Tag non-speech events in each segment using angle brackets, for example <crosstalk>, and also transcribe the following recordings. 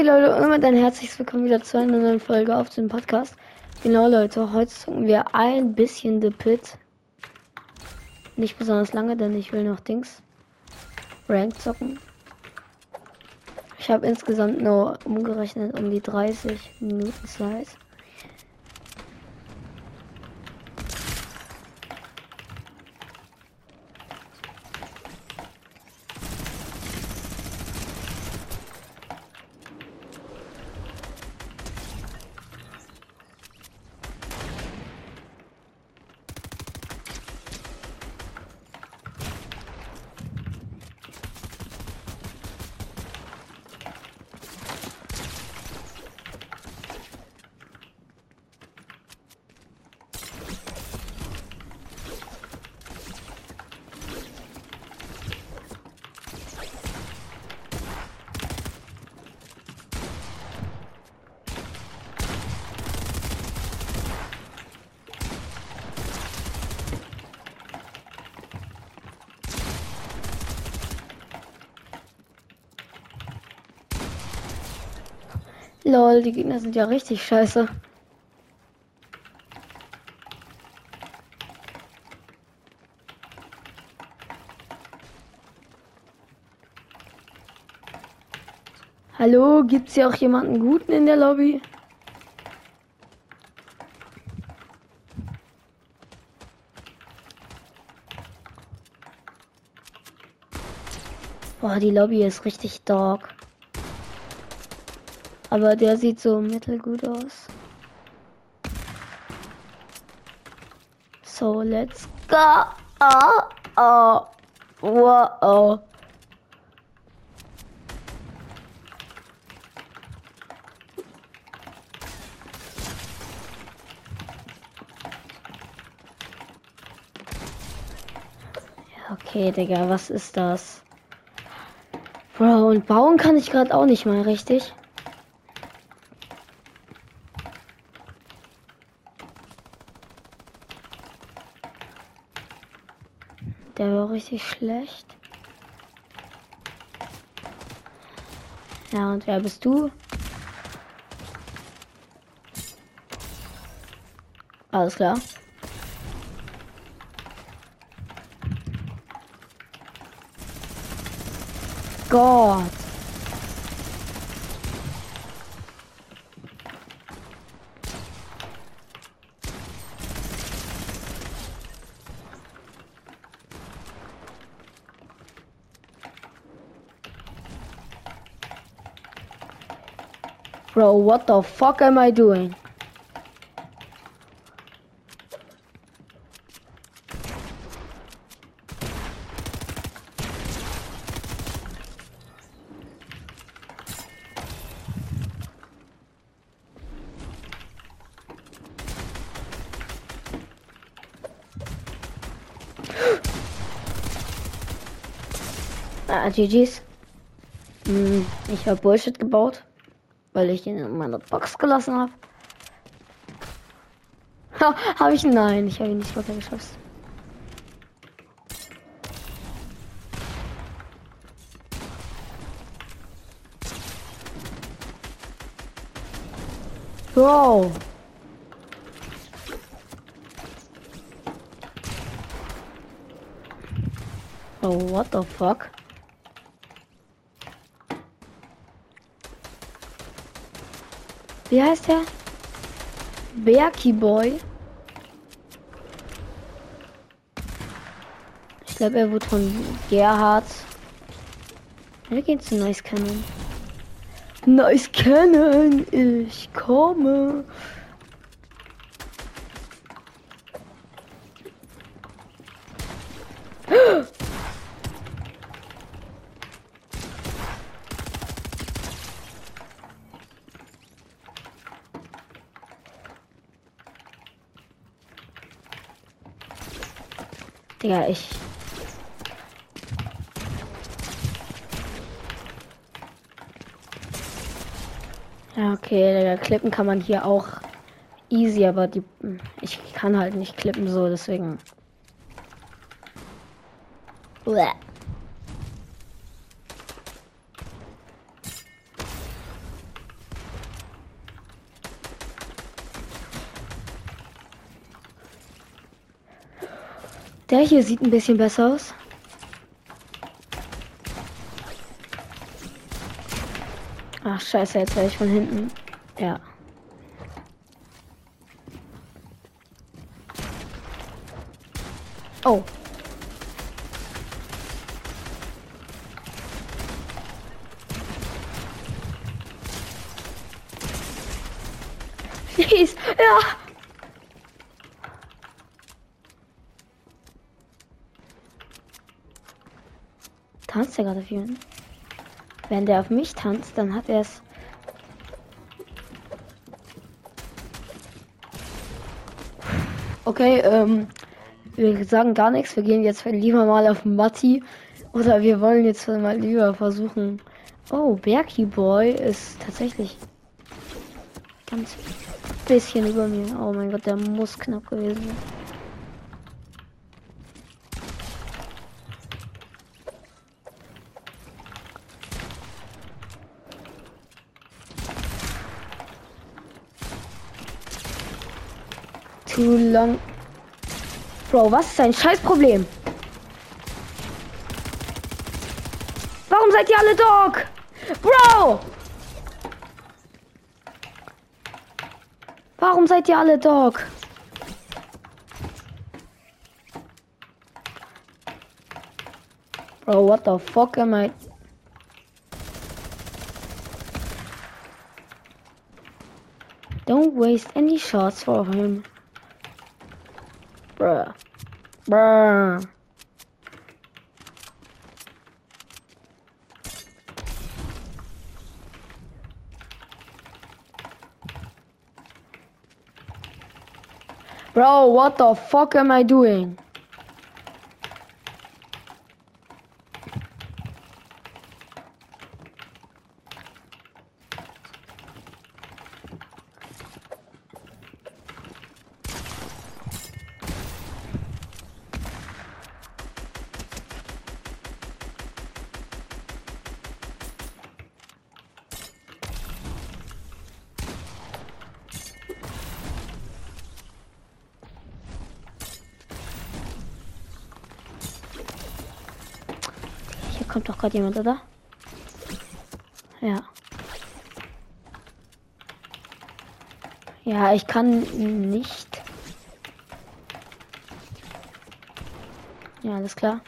Okay, Leute, und damit ein herzliches Willkommen wieder zu einer neuen Folge auf dem Podcast. Genau, Leute, heute zocken wir ein bisschen The Pit. Nicht besonders lange, denn ich will noch Dings. Rank zocken. Ich habe insgesamt nur umgerechnet um die 30 Minuten Zeit. Lol, die Gegner sind ja richtig scheiße. Hallo, gibt's hier auch jemanden guten in der Lobby? Boah, die Lobby ist richtig dark. Aber der sieht so mittelgut aus. So, let's go. Oh, oh. Wow. Okay, Digga, was ist das? Bro, und bauen kann ich gerade auch nicht mal richtig. Der war richtig schlecht. Ja, und wer bist du? Alles klar. Gott. Bro, what the fuck am I doing? <gasps> Ah, GG's. Hm, ich habe Bullshit gebaut, weil ich ihn in meiner Box gelassen habe. Ha, habe ich? Nein, ich habe ihn nicht runtergeschossen. Wow. Oh, what the fuck? Wie heißt der? Berky Boy. Ich glaube, er wurde von Gerhard. Wir gehen zu Nice Cannon. Nice Cannon, ich komme. Digga, ich. Ja, okay, Digga, klippen kann man hier auch easy, aber die. Ich kann halt nicht klippen so, deswegen. Uäh. Der hier sieht ein bisschen besser aus. Ach scheiße, jetzt werde ich von hinten. Ja. Oh. Please, ja. Tanzt er gerade viel? Wenn der auf mich tanzt, dann hat er es. Okay, ähm, wir sagen gar nichts. Wir gehen jetzt lieber mal auf Matti. Oder wir wollen jetzt mal lieber versuchen. Oh, Berky Boy ist tatsächlich ganz bisschen über mir. Oh mein Gott, der muss knapp gewesen sein. Long. Bro, was ist dein Scheißproblem? Warum seid ihr alle Dog? Bro! Warum seid ihr alle Dog? Bro, what the fuck am I? Don't waste any shots for him. Bruh. Bruh. Bro, what the fuck am I doing? Gerade jemand, oder? Ja. Ja, ich kann nicht. Ja, alles klar.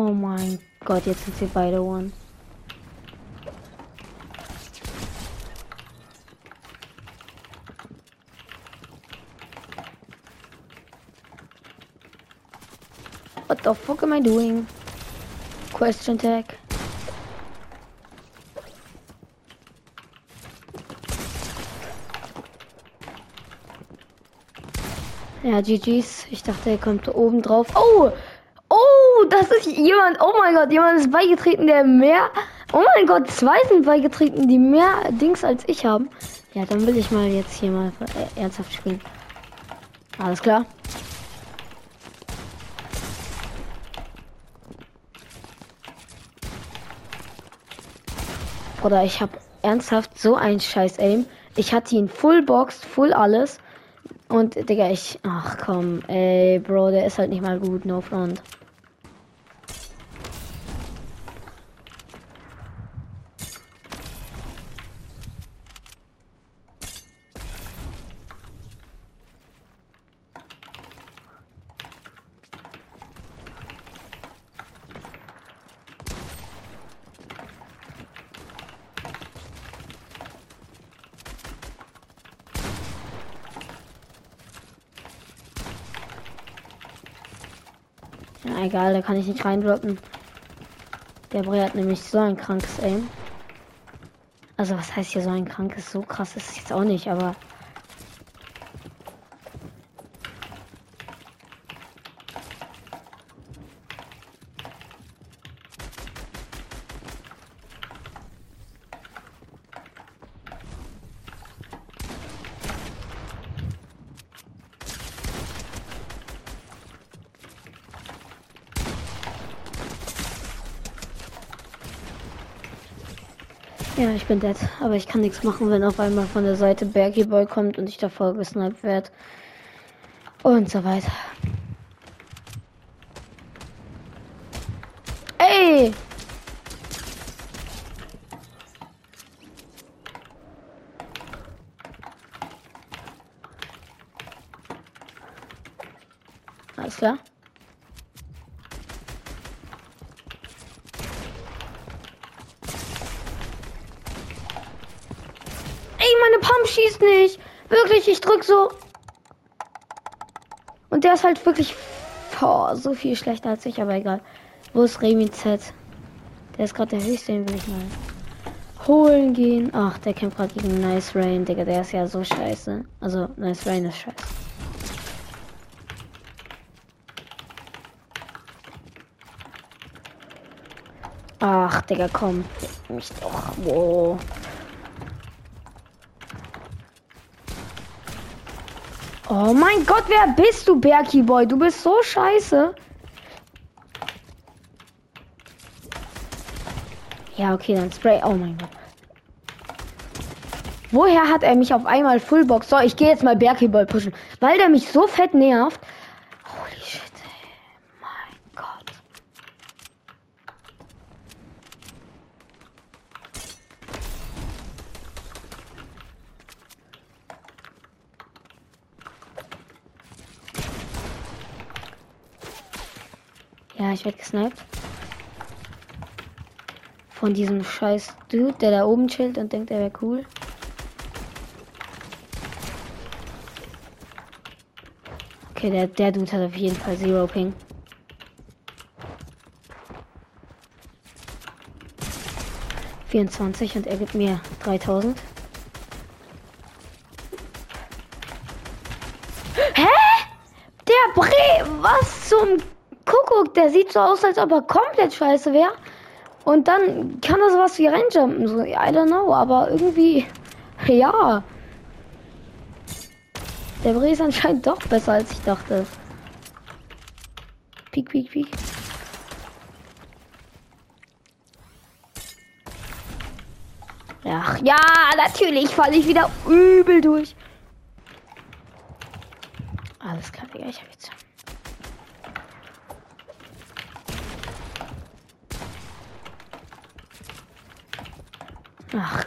Oh mein Gott, jetzt sind sie beide one. What the fuck am I doing? Question tag. Ja, GG's. Ich dachte, er kommt oben drauf. Oh! Das ist jemand. Oh mein Gott, jemand ist beigetreten, der mehr. Oh mein Gott, zwei sind beigetreten, die mehr Dings als ich haben. Ja, dann will ich mal jetzt hier mal äh, ernsthaft spielen. Alles klar. Oder ich habe ernsthaft so ein scheiß Aim. Ich hatte ihn full boxed, full alles. Und Digga, ich. Ach komm, ey, Bro, der ist halt nicht mal gut, no front. Ja, egal, da kann ich nicht reindroppen. Der Bray hat nämlich so ein krankes Aim. Also was heißt hier so ein krankes? So krass ist es jetzt auch nicht, aber bin dead. Aber ich kann nichts machen, wenn auf einmal von der Seite Bergy Boy kommt und ich davor gesniped werde. Und so weiter. Ey! Alles klar. Ey, meine Pump schießt nicht. Wirklich, ich drück so. Und der ist halt wirklich boah, so viel schlechter als ich, aber egal. Wo ist Remi Z? Der ist gerade der höchste, den will ich mal holen gehen. Ach, der kämpft gerade gegen Nice Rain, Digga. Der ist ja so scheiße. Also, Nice Rain ist scheiße. Ach, Digga, komm. Mich doch. Wow. Oh mein Gott, wer bist du, Berky Boy? Du bist so scheiße. Ja, okay, dann Spray. Oh mein Gott. Woher hat er mich auf einmal Fullbox? So, ich gehe jetzt mal Berky Boy pushen. Weil der mich so fett nervt. Holy shit, ey. Mein Gott. Ja, ich werde gesniped. Von diesem scheiß Dude, der da oben chillt und denkt, er wäre cool. Okay, der, der Dude hat auf jeden Fall Zero Ping. Vierundzwanzig und er gibt mir 3000. Sieht so aus, als ob er komplett scheiße wäre. Und dann kann er sowas wie reinjumpen. So, I don't know, aber irgendwie. <laughs> Ja. Der Bre ist anscheinend doch besser, als ich dachte. Piek, piek, piek. Ach ja, natürlich falle ich wieder übel durch. Alles klar, ich habe jetzt. Ach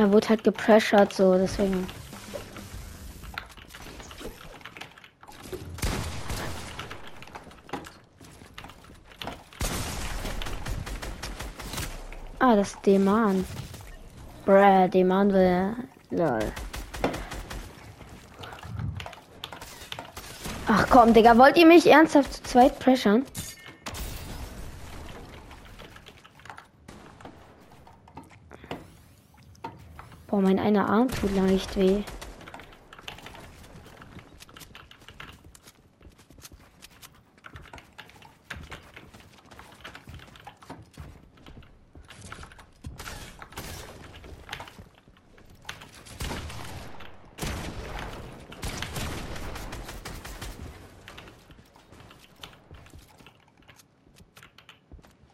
Er wurde halt gepressured, so, deswegen. Ah, das ist Demand. Bruh, Demand will. Lol. Ach komm, Digga, wollt ihr mich ernsthaft zu zweit pressern? Boah, mein einer Arm tut leicht weh.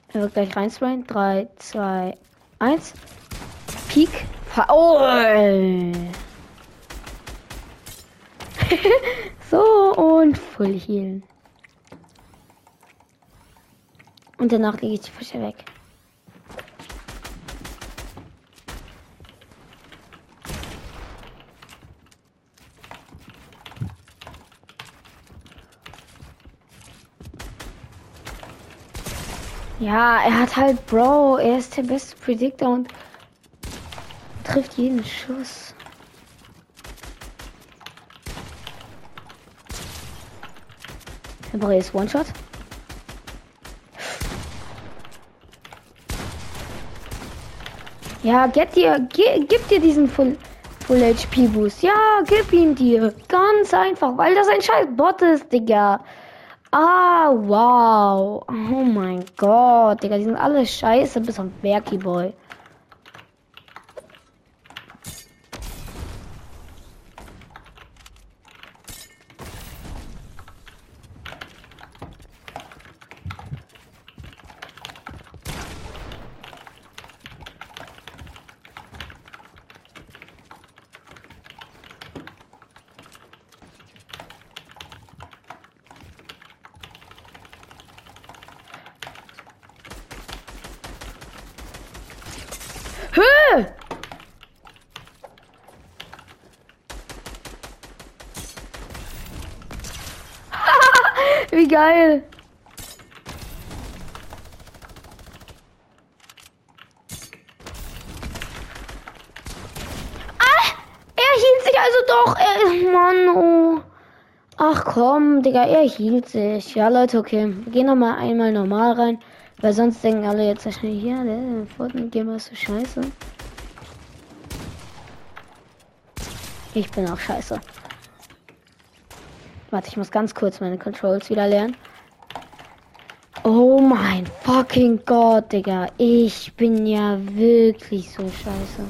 Er wird gleich reinsprayen. 3, 2, 1. Peak. Foul! <laughs> so und voll healen. Und danach lege ich die Fische weg. Ja, er hat halt Bro, er ist der beste Predictor und trifft jeden Schuss. Temporäres One-Shot. Ja, get dir, ge, gib dir diesen Full, Full HP Boost. Ja, gib ihn dir. Ganz einfach, weil das ein scheiß Bot ist, Digga. Ah, wow. Oh mein Gott, Digga, die sind alle scheiße, bis auf Berky Boy. Wie geil. Ah, er hielt sich also doch. Er, Mann, oh. Ach komm, Digga, er hielt sich. Ja, Leute, okay. Wir gehen noch mal einmal normal rein. Weil sonst denken alle jetzt wahrscheinlich, ja, der Fortnite Gamer ist so scheiße. Ich bin auch scheiße. Warte, ich muss ganz kurz meine Controls wieder lernen. Oh mein fucking Gott, Digga. Ich bin ja wirklich so scheiße.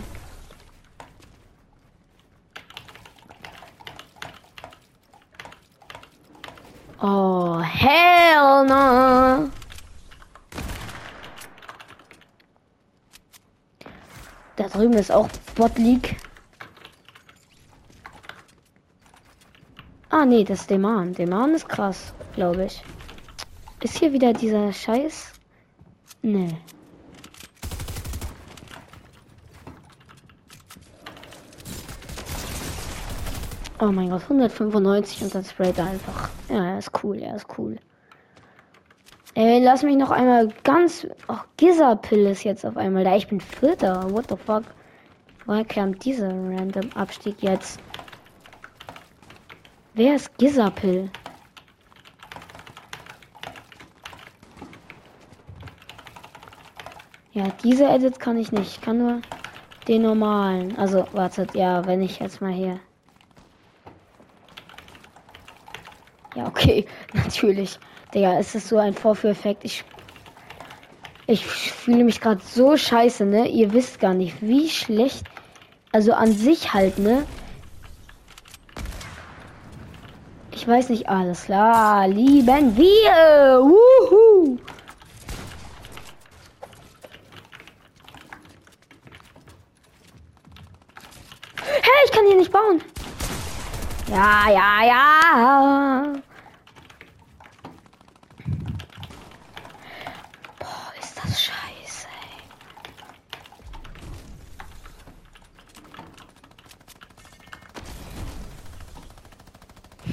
Oh, hell no. Da drüben ist auch Bot League. Ah, nee, das ist Deman. Deman ist krass, glaube ich. Ist hier wieder dieser Scheiß? Nee. Oh mein Gott, 195 und dann sprayt er einfach. Ja, er ist cool, er ist cool. Ey, lass mich noch einmal ganz. Oh, Gizzapill ist jetzt auf einmal da. Ich bin Vierter. What the fuck? Woher kam dieser random Abstieg jetzt? Wer ist Gizapill? Ja, diese Edits kann ich nicht. Ich kann nur den normalen. Also, wartet, ja, wenn ich jetzt mal hier. Ja, okay, <laughs> natürlich. Digga, es ist so ein Vorführeffekt. Ich, ich fühle mich gerade so scheiße, ne? Ihr wisst gar nicht, wie schlecht. Also an sich halt, ne? Weiß nicht, alles klar. Lieben wir. Wuhu. Hey, ich kann hier nicht bauen. Ja, ja, ja.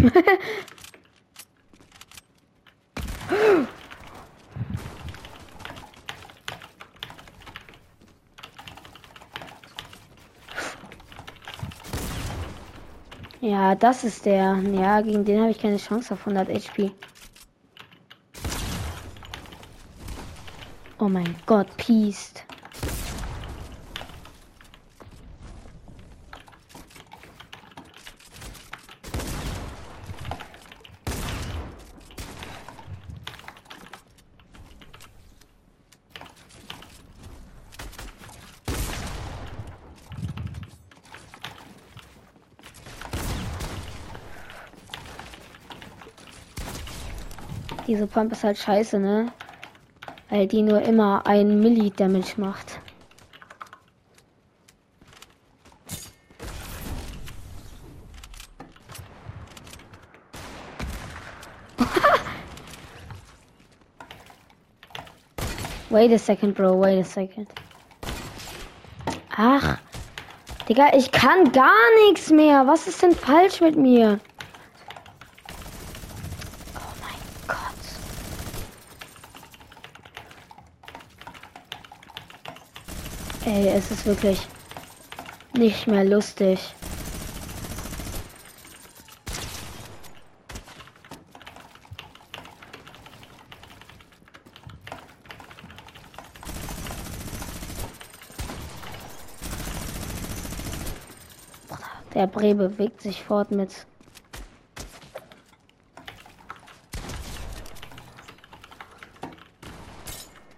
<laughs> ja, das ist der. Ja, gegen den habe ich keine Chance auf 100 HP. Oh mein Gott, Peace. Diese Pump ist halt scheiße, ne? Weil die nur immer ein Milli Damage macht. <laughs> wait a second, bro. Wait a second. Ach. Digga, ich kann gar nichts mehr. Was ist denn falsch mit mir? Ey, es ist wirklich nicht mehr lustig. Der Bre bewegt sich fort mit.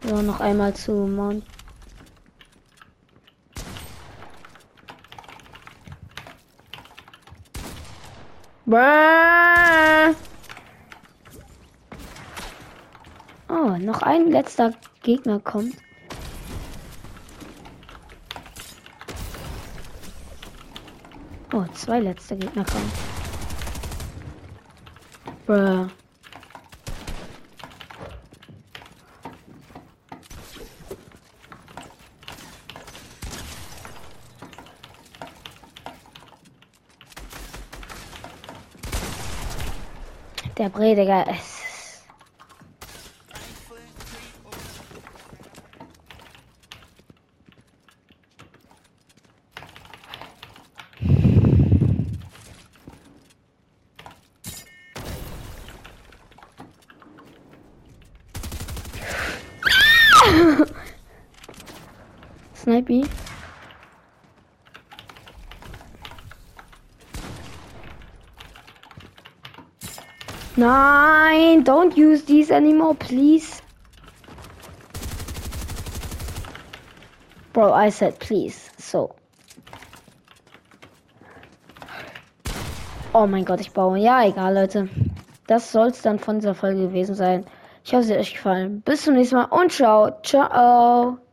So, noch einmal zu Mount. Oh, noch ein letzter Gegner kommt. Oh, zwei letzte Gegner kommen. Bruh. Der Prediger ist. Snipey. Nein, don't use these anymore, please. Bro, I said please, so. Oh mein Gott, ich baue. Ja, egal, Leute. Das soll es dann von dieser Folge gewesen sein. Ich hoffe, es hat euch gefallen. Bis zum nächsten Mal und ciao. Ciao.